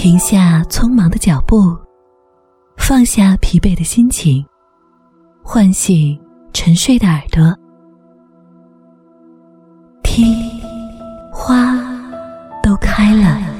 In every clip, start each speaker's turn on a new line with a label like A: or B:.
A: 停下匆忙的脚步，放下疲惫的心情，唤醒沉睡的耳朵，听花都开了。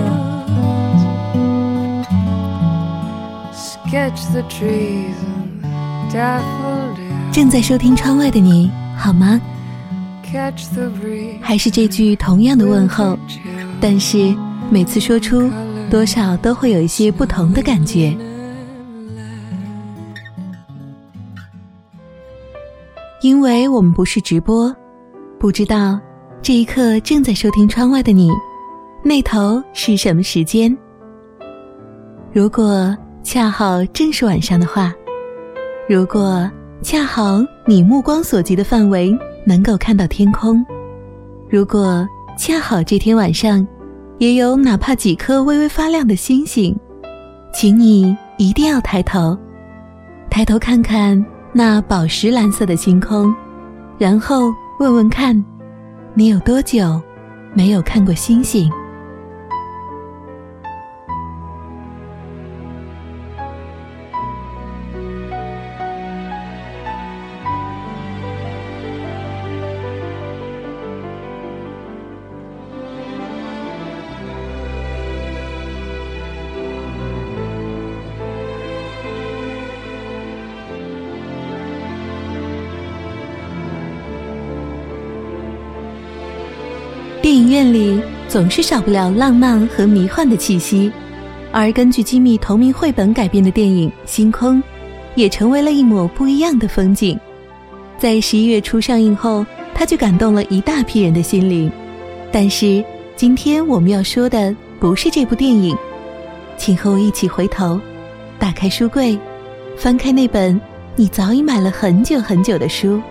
A: 正在收听窗外的你，好吗
B: ？Catch the.
A: 还是这句同样的问候，但是每次说出，多少都会有一些不同的感觉。因为我们不是直播，不知道这一刻正在收听窗外的你，那头是什么时间？如果恰好正是晚上的话，如果恰好你目光所及的范围能够看到天空，如果恰好这天晚上也有哪怕几颗微微发亮的星星，请你一定要抬头，抬头看看那宝石蓝色的星空，然后问问看，你有多久没有看过星星？院里总是少不了浪漫和迷幻的气息，而根据机密同名绘本改编的电影《星空》，也成为了一抹不一样的风景。在十一月初上映后，它就感动了一大批人的心灵。但是今天我们要说的不是这部电影，请和我一起回头，打开书柜，翻开那本你早已买了很久很久的书，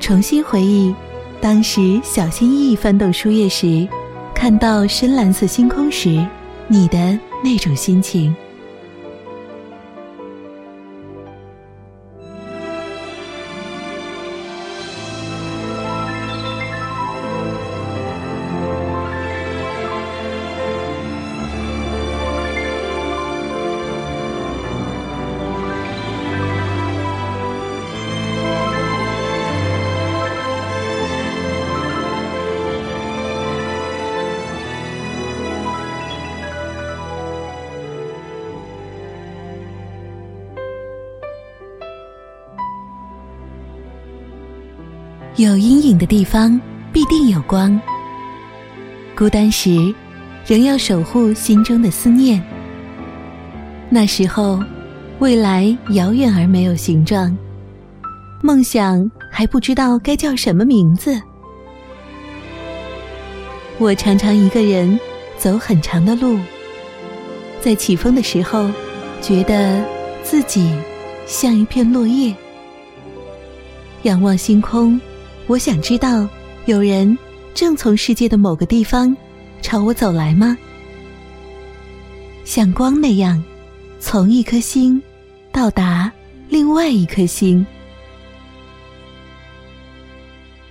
A: 重新回忆。当时小心翼翼翻动书页时，看到深蓝色星空时，你的那种心情。的地方必定有光。孤单时，仍要守护心中的思念。那时候，未来遥远而没有形状，梦想还不知道该叫什么名字。我常常一个人走很长的路，在起风的时候，觉得自己像一片落叶。仰望星空。我想知道，有人正从世界的某个地方朝我走来吗？像光那样，从一颗星到达另外一颗星。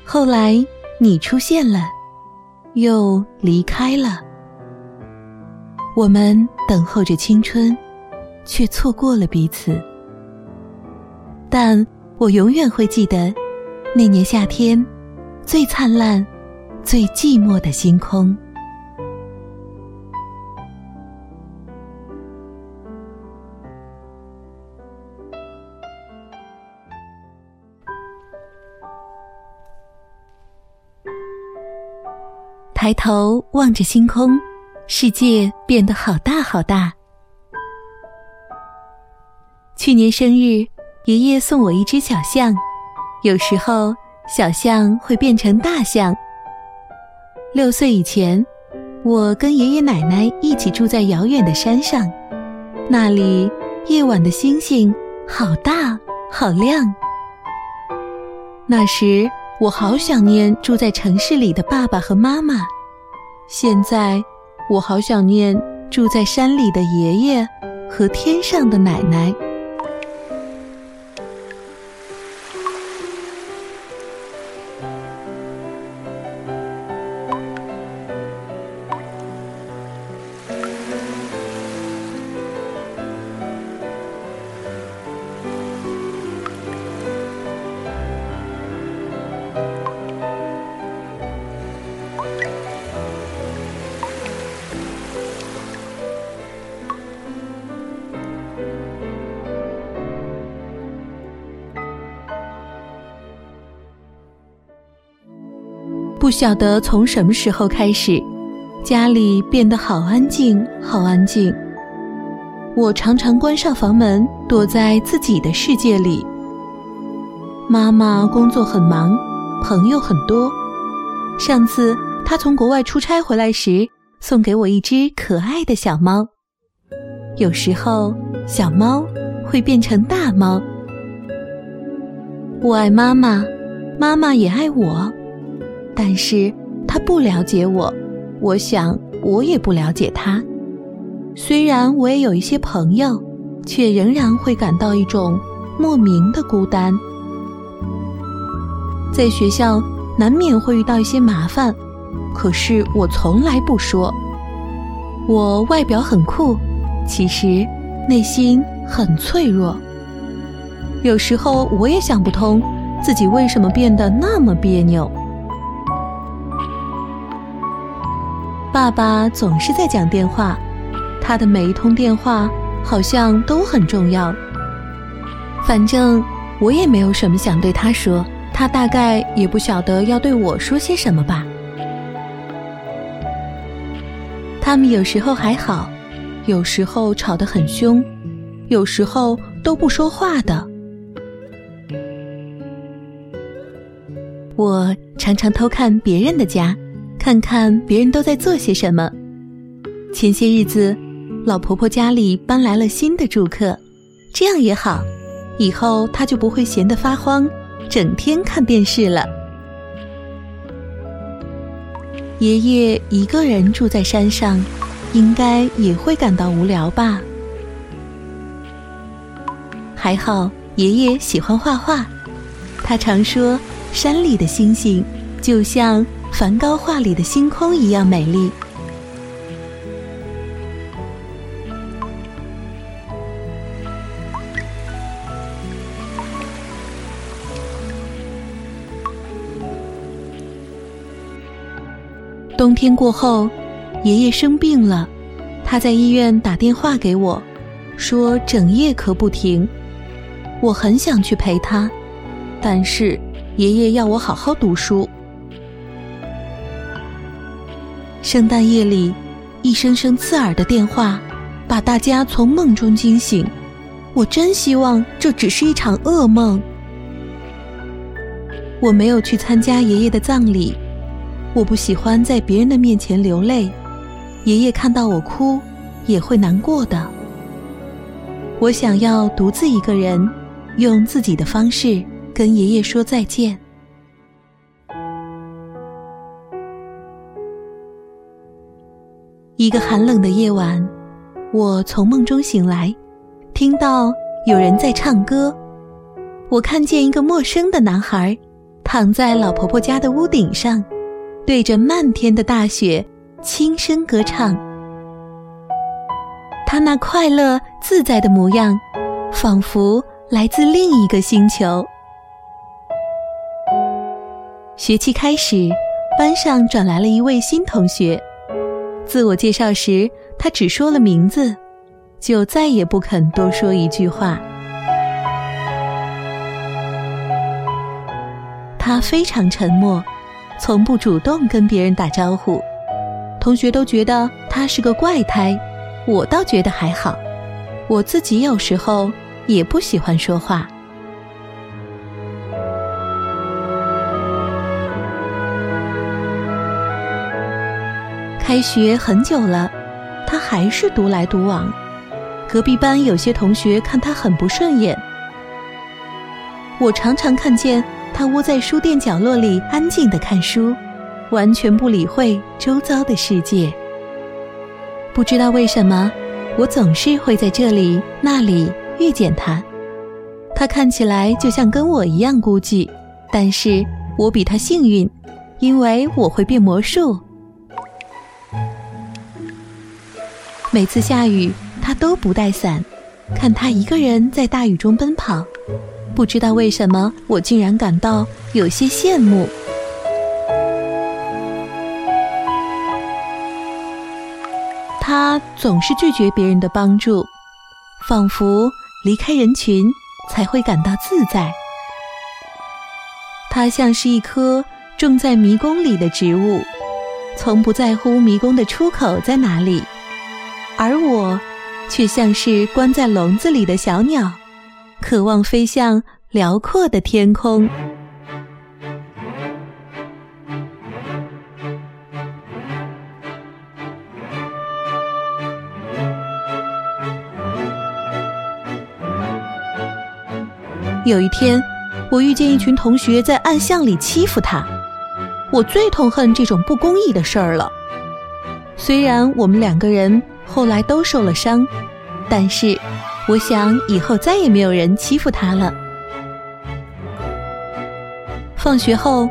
A: 后来你出现了，又离开了。我们等候着青春，却错过了彼此。但我永远会记得，那年夏天，最灿烂、最寂寞的星空。抬头望着星空，世界变得好大好大。去年生日，爷爷送我一只小象，有时候小象会变成大象。六岁以前，我跟爷爷奶奶一起住在遥远的山上，那里夜晚的星星好大好亮。那时。我好想念住在城市里的爸爸和妈妈，现在我好想念住在山里的爷爷和天上的奶奶。不晓得从什么时候开始，家里变得好安静，好安静。我常常关上房门，躲在自己的世界里。妈妈工作很忙，朋友很多。上次她从国外出差回来时，送给我一只可爱的小猫。有时候，小猫会变成大猫。我爱妈妈，妈妈也爱我。但是他不了解我，我想我也不了解他。虽然我也有一些朋友，却仍然会感到一种莫名的孤单。在学校难免会遇到一些麻烦，可是我从来不说。我外表很酷，其实内心很脆弱。有时候我也想不通，自己为什么变得那么别扭。爸爸总是在讲电话，他的每一通电话好像都很重要。反正我也没有什么想对他说，他大概也不晓得要对我说些什么吧。他们有时候还好，有时候吵得很凶，有时候都不说话的。我常常偷看别人的家。看看别人都在做些什么。前些日子，老婆婆家里搬来了新的住客，这样也好，以后她就不会闲得发慌，整天看电视了。爷爷一个人住在山上，应该也会感到无聊吧？还好，爷爷喜欢画画，他常说山里的星星就像。梵高画里的星空一样美丽。冬天过后，爷爷生病了，他在医院打电话给我，说整夜咳不停。我很想去陪他，但是爷爷要我好好读书。圣诞夜里，一声声刺耳的电话，把大家从梦中惊醒。我真希望这只是一场噩梦。我没有去参加爷爷的葬礼，我不喜欢在别人的面前流泪。爷爷看到我哭，也会难过的。我想要独自一个人，用自己的方式跟爷爷说再见。一个寒冷的夜晚，我从梦中醒来，听到有人在唱歌。我看见一个陌生的男孩，躺在老婆婆家的屋顶上，对着漫天的大雪轻声歌唱。他那快乐自在的模样，仿佛来自另一个星球。学期开始，班上转来了一位新同学。自我介绍时，他只说了名字，就再也不肯多说一句话。他非常沉默，从不主动跟别人打招呼，同学都觉得他是个怪胎。我倒觉得还好，我自己有时候也不喜欢说话。开学很久了，他还是独来独往。隔壁班有些同学看他很不顺眼。我常常看见他窝在书店角落里安静的看书，完全不理会周遭的世界。不知道为什么，我总是会在这里那里遇见他。他看起来就像跟我一样孤寂，但是我比他幸运，因为我会变魔术。每次下雨，他都不带伞，看他一个人在大雨中奔跑，不知道为什么，我竟然感到有些羡慕。他总是拒绝别人的帮助，仿佛离开人群才会感到自在。他像是一棵种在迷宫里的植物，从不在乎迷宫的出口在哪里。而我，却像是关在笼子里的小鸟，渴望飞向辽阔的天空。有一天，我遇见一群同学在暗巷里欺负他，我最痛恨这种不公义的事儿了。虽然我们两个人。后来都受了伤，但是我想以后再也没有人欺负他了。放学后，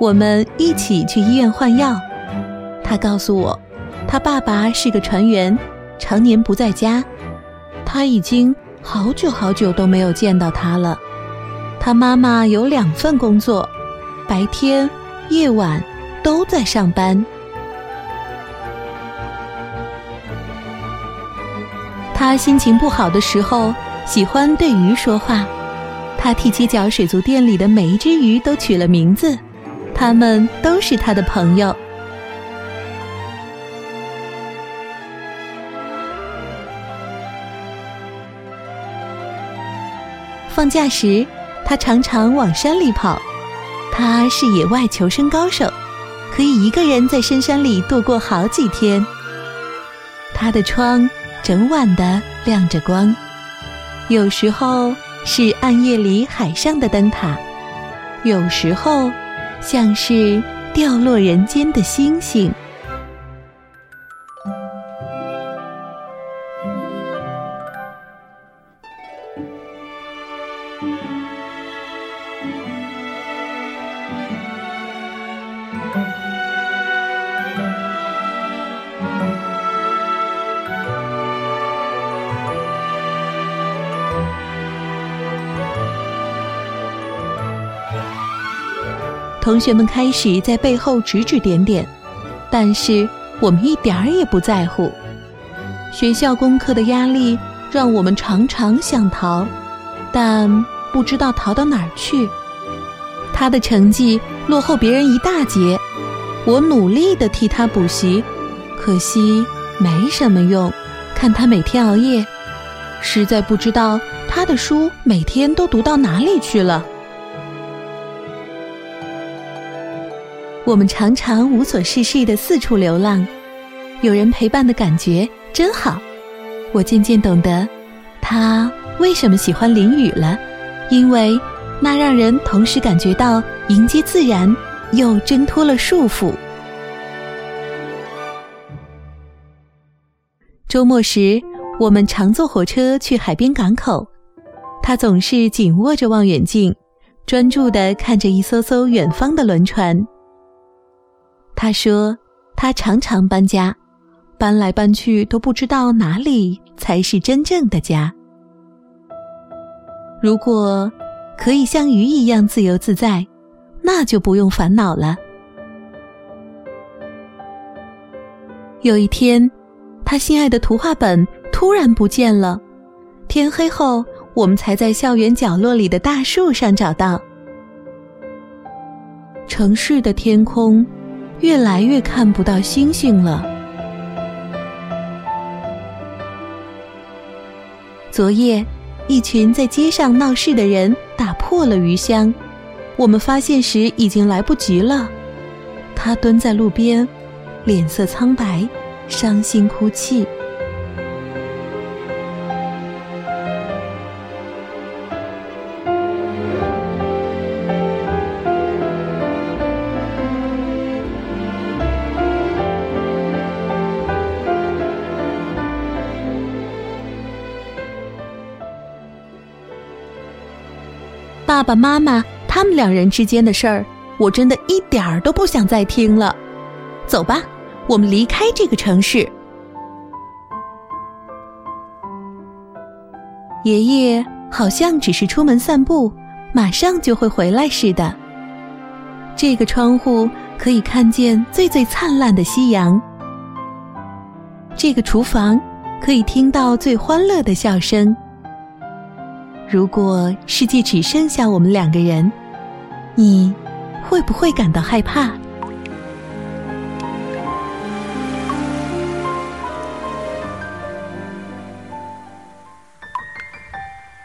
A: 我们一起去医院换药。他告诉我，他爸爸是个船员，常年不在家，他已经好久好久都没有见到他了。他妈妈有两份工作，白天、夜晚都在上班。他心情不好的时候，喜欢对鱼说话。他替七角水族店里的每一只鱼都取了名字，他们都是他的朋友。放假时，他常常往山里跑。他是野外求生高手，可以一个人在深山里度过好几天。他的窗。整晚的亮着光，有时候是暗夜里海上的灯塔，有时候像是掉落人间的星星。同学们开始在背后指指点点，但是我们一点儿也不在乎。学校功课的压力让我们常常想逃，但不知道逃到哪儿去。他的成绩落后别人一大截，我努力的替他补习，可惜没什么用。看他每天熬夜，实在不知道他的书每天都读到哪里去了。我们常常无所事事的四处流浪，有人陪伴的感觉真好。我渐渐懂得，他为什么喜欢淋雨了，因为那让人同时感觉到迎接自然，又挣脱了束缚。周末时，我们常坐火车去海边港口，他总是紧握着望远镜，专注地看着一艘艘远方的轮船。他说：“他常常搬家，搬来搬去都不知道哪里才是真正的家。如果可以像鱼一样自由自在，那就不用烦恼了。有一天，他心爱的图画本突然不见了。天黑后，我们才在校园角落里的大树上找到。城市的天空越来越看不到星星了。昨夜，一群在街上闹事的人打破了鱼箱，我们发现时已经来不及了。他蹲在路边，脸色苍白，伤心哭泣。爸爸妈妈他们两人之间的事儿，我真的一点儿都不想再听了。走吧，我们离开这个城市。爷爷好像只是出门散步，马上就会回来似的。这个窗户可以看见最最灿烂的夕阳。这个厨房可以听到最欢乐的笑声。如果世界只剩下我们两个人，你会不会感到害怕？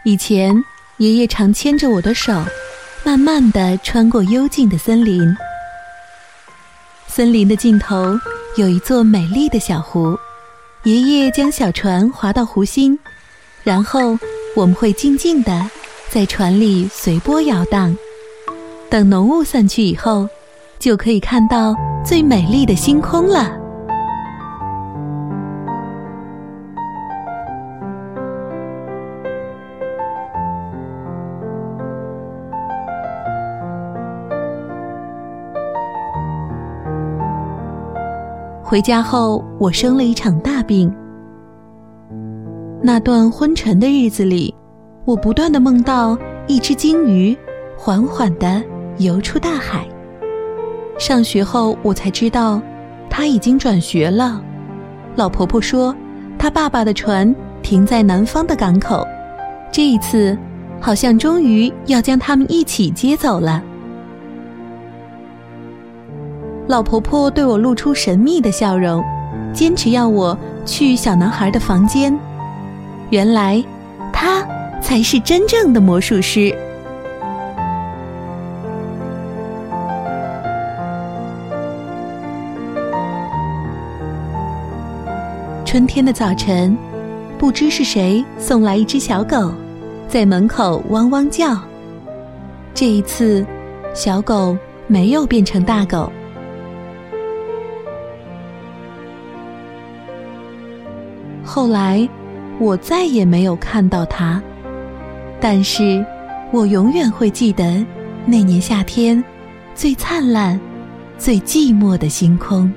A: 以前，爷爷常牵着我的手，慢慢的穿过幽静的森林。森林的尽头有一座美丽的小湖，爷爷将小船划到湖心，然后。我们会静静地在船里随波摇荡，等浓雾散去以后，就可以看到最美丽的星空了。回家后，我生了一场大病。那段昏沉的日子里，我不断的梦到一只鲸鱼缓缓的游出大海。上学后，我才知道，它已经转学了。老婆婆说，她爸爸的船停在南方的港口，这一次，好像终于要将他们一起接走了。老婆婆对我露出神秘的笑容，坚持要我去小男孩的房间。原来，他才是真正的魔术师。春天的早晨，不知是谁送来一只小狗，在门口汪汪叫。这一次，小狗没有变成大狗。后来。我再也没有看到它，但是，我永远会记得那年夏天最灿烂、最寂寞的星空。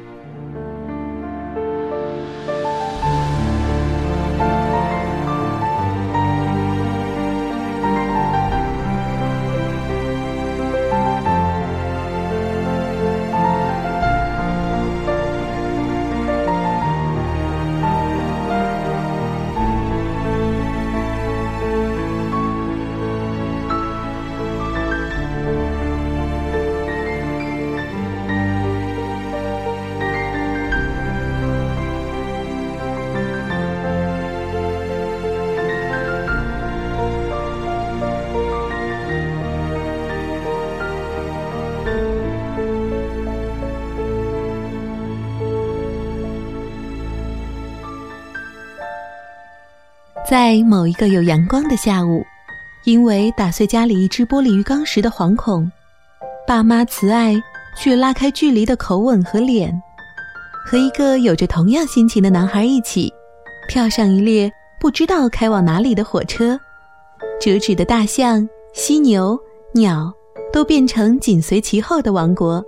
A: 在某一个有阳光的下午，因为打碎家里一只玻璃鱼缸时的惶恐，爸妈慈爱却拉开距离的口吻和脸，和一个有着同样心情的男孩一起，跳上一列不知道开往哪里的火车。折纸的大象、犀牛、鸟都变成紧随其后的王国，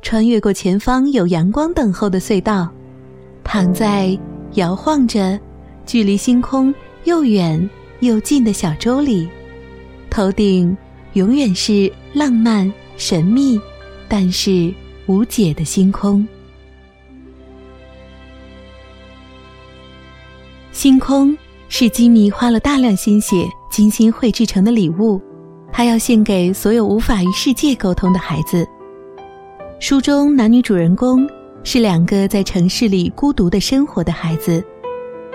A: 穿越过前方有阳光等候的隧道，躺在摇晃着、距离星空又远又近的小舟里，头顶永远是浪漫、神秘，但是无解的星空。星空是吉米花了大量心血、精心绘制成的礼物，他要献给所有无法与世界沟通的孩子。书中男女主人公是两个在城市里孤独的生活的孩子，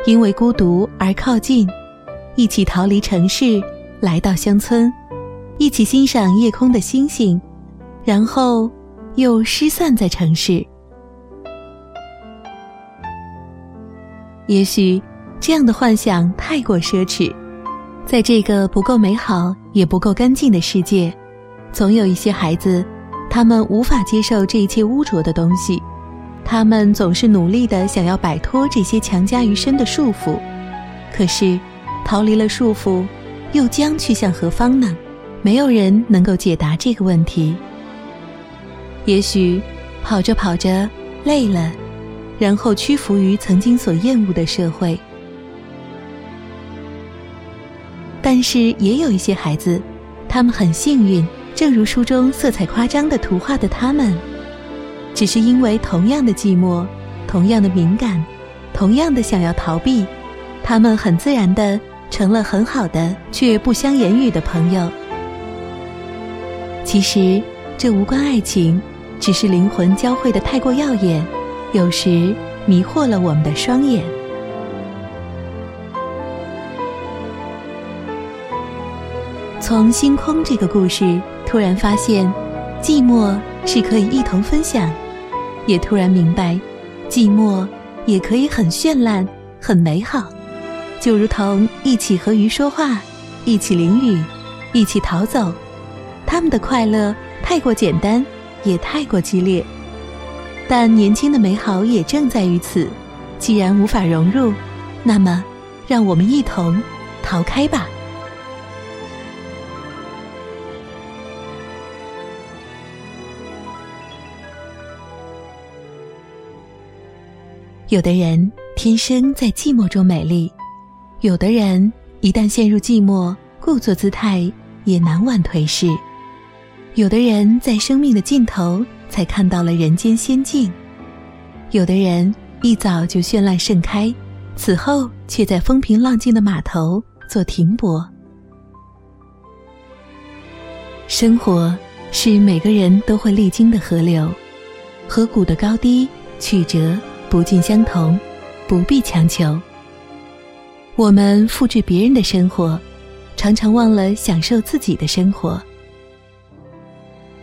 A: 因为孤独而靠近，一起逃离城市，来到乡村，一起欣赏夜空的星星，然后又失散在城市。也许这样的幻想太过奢侈，在这个不够美好也不够干净的世界，总有一些孩子。他们无法接受这一切污浊的东西，他们总是努力的想要摆脱这些强加于身的束缚，可是，逃离了束缚，又将去向何方呢？没有人能够解答这个问题。也许，跑着跑着累了，然后屈服于曾经所厌恶的社会。但是，也有一些孩子，他们很幸运。正如书中色彩夸张的图画的他们，只是因为同样的寂寞，同样的敏感，同样的想要逃避，他们很自然的成了很好的却不相言语的朋友。其实这无关爱情，只是灵魂交汇的太过耀眼，有时迷惑了我们的双眼。从星空这个故事。突然发现，寂寞是可以一同分享；也突然明白，寂寞也可以很绚烂、很美好。就如同一起和鱼说话，一起淋雨，一起逃走，他们的快乐太过简单，也太过激烈。但年轻的美好也正在于此。既然无法融入，那么，让我们一同逃开吧。有的人天生在寂寞中美丽，有的人一旦陷入寂寞，故作姿态也难挽颓势。有的人在生命的尽头才看到了人间仙境，有的人一早就绚烂盛开，此后却在风平浪静的码头做停泊。生活是每个人都会历经的河流，河谷的高低曲折。不尽相同，不必强求。我们复制别人的生活，常常忘了享受自己的生活。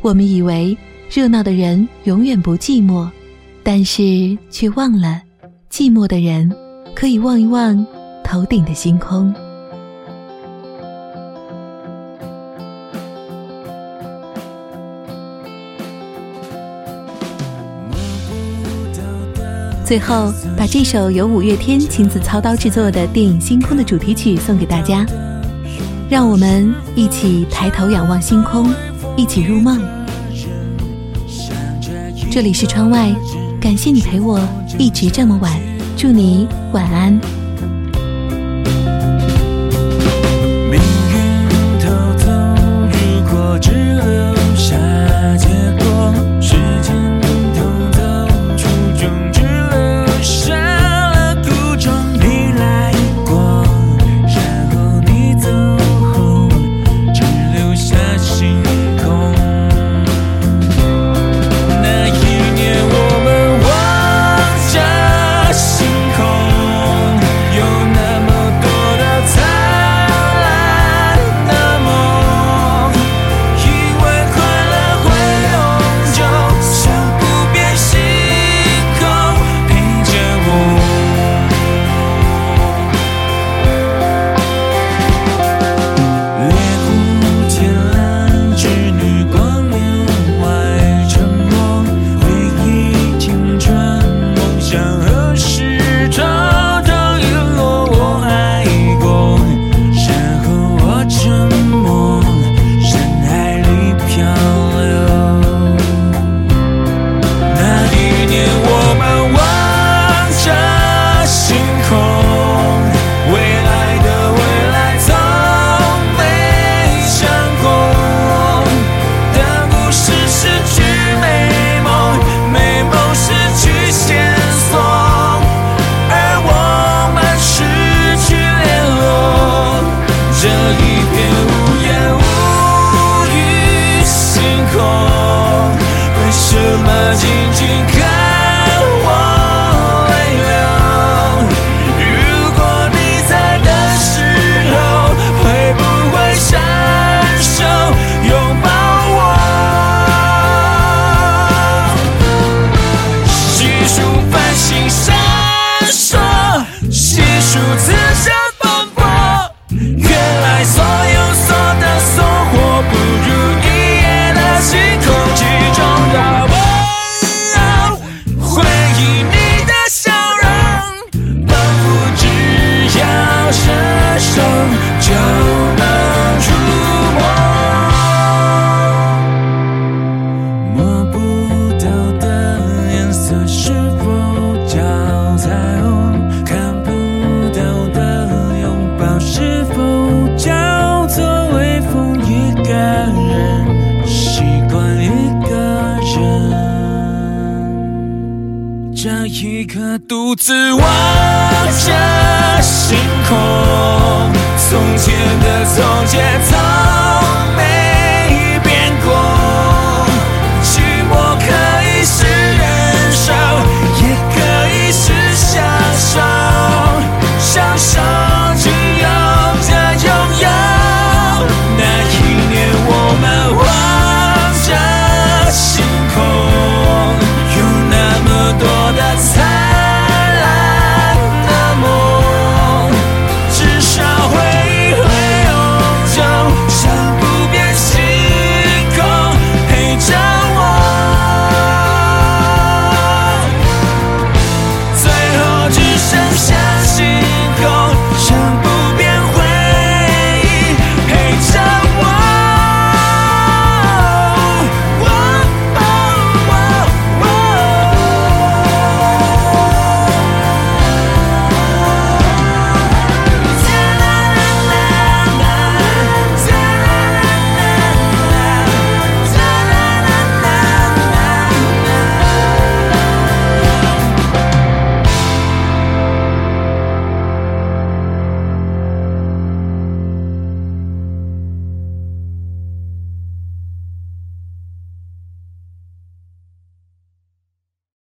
A: 我们以为热闹的人永远不寂寞，但是却忘了，寂寞的人可以望一望头顶的星空。最后，把这首由五月天亲自操刀制作的电影《星空》的主题曲送给大家，让我们一起抬头仰望星空，一起入梦。这里是窗外，感谢你陪我一直这么晚，祝你晚安。
C: 独自望着星空，从前的从前。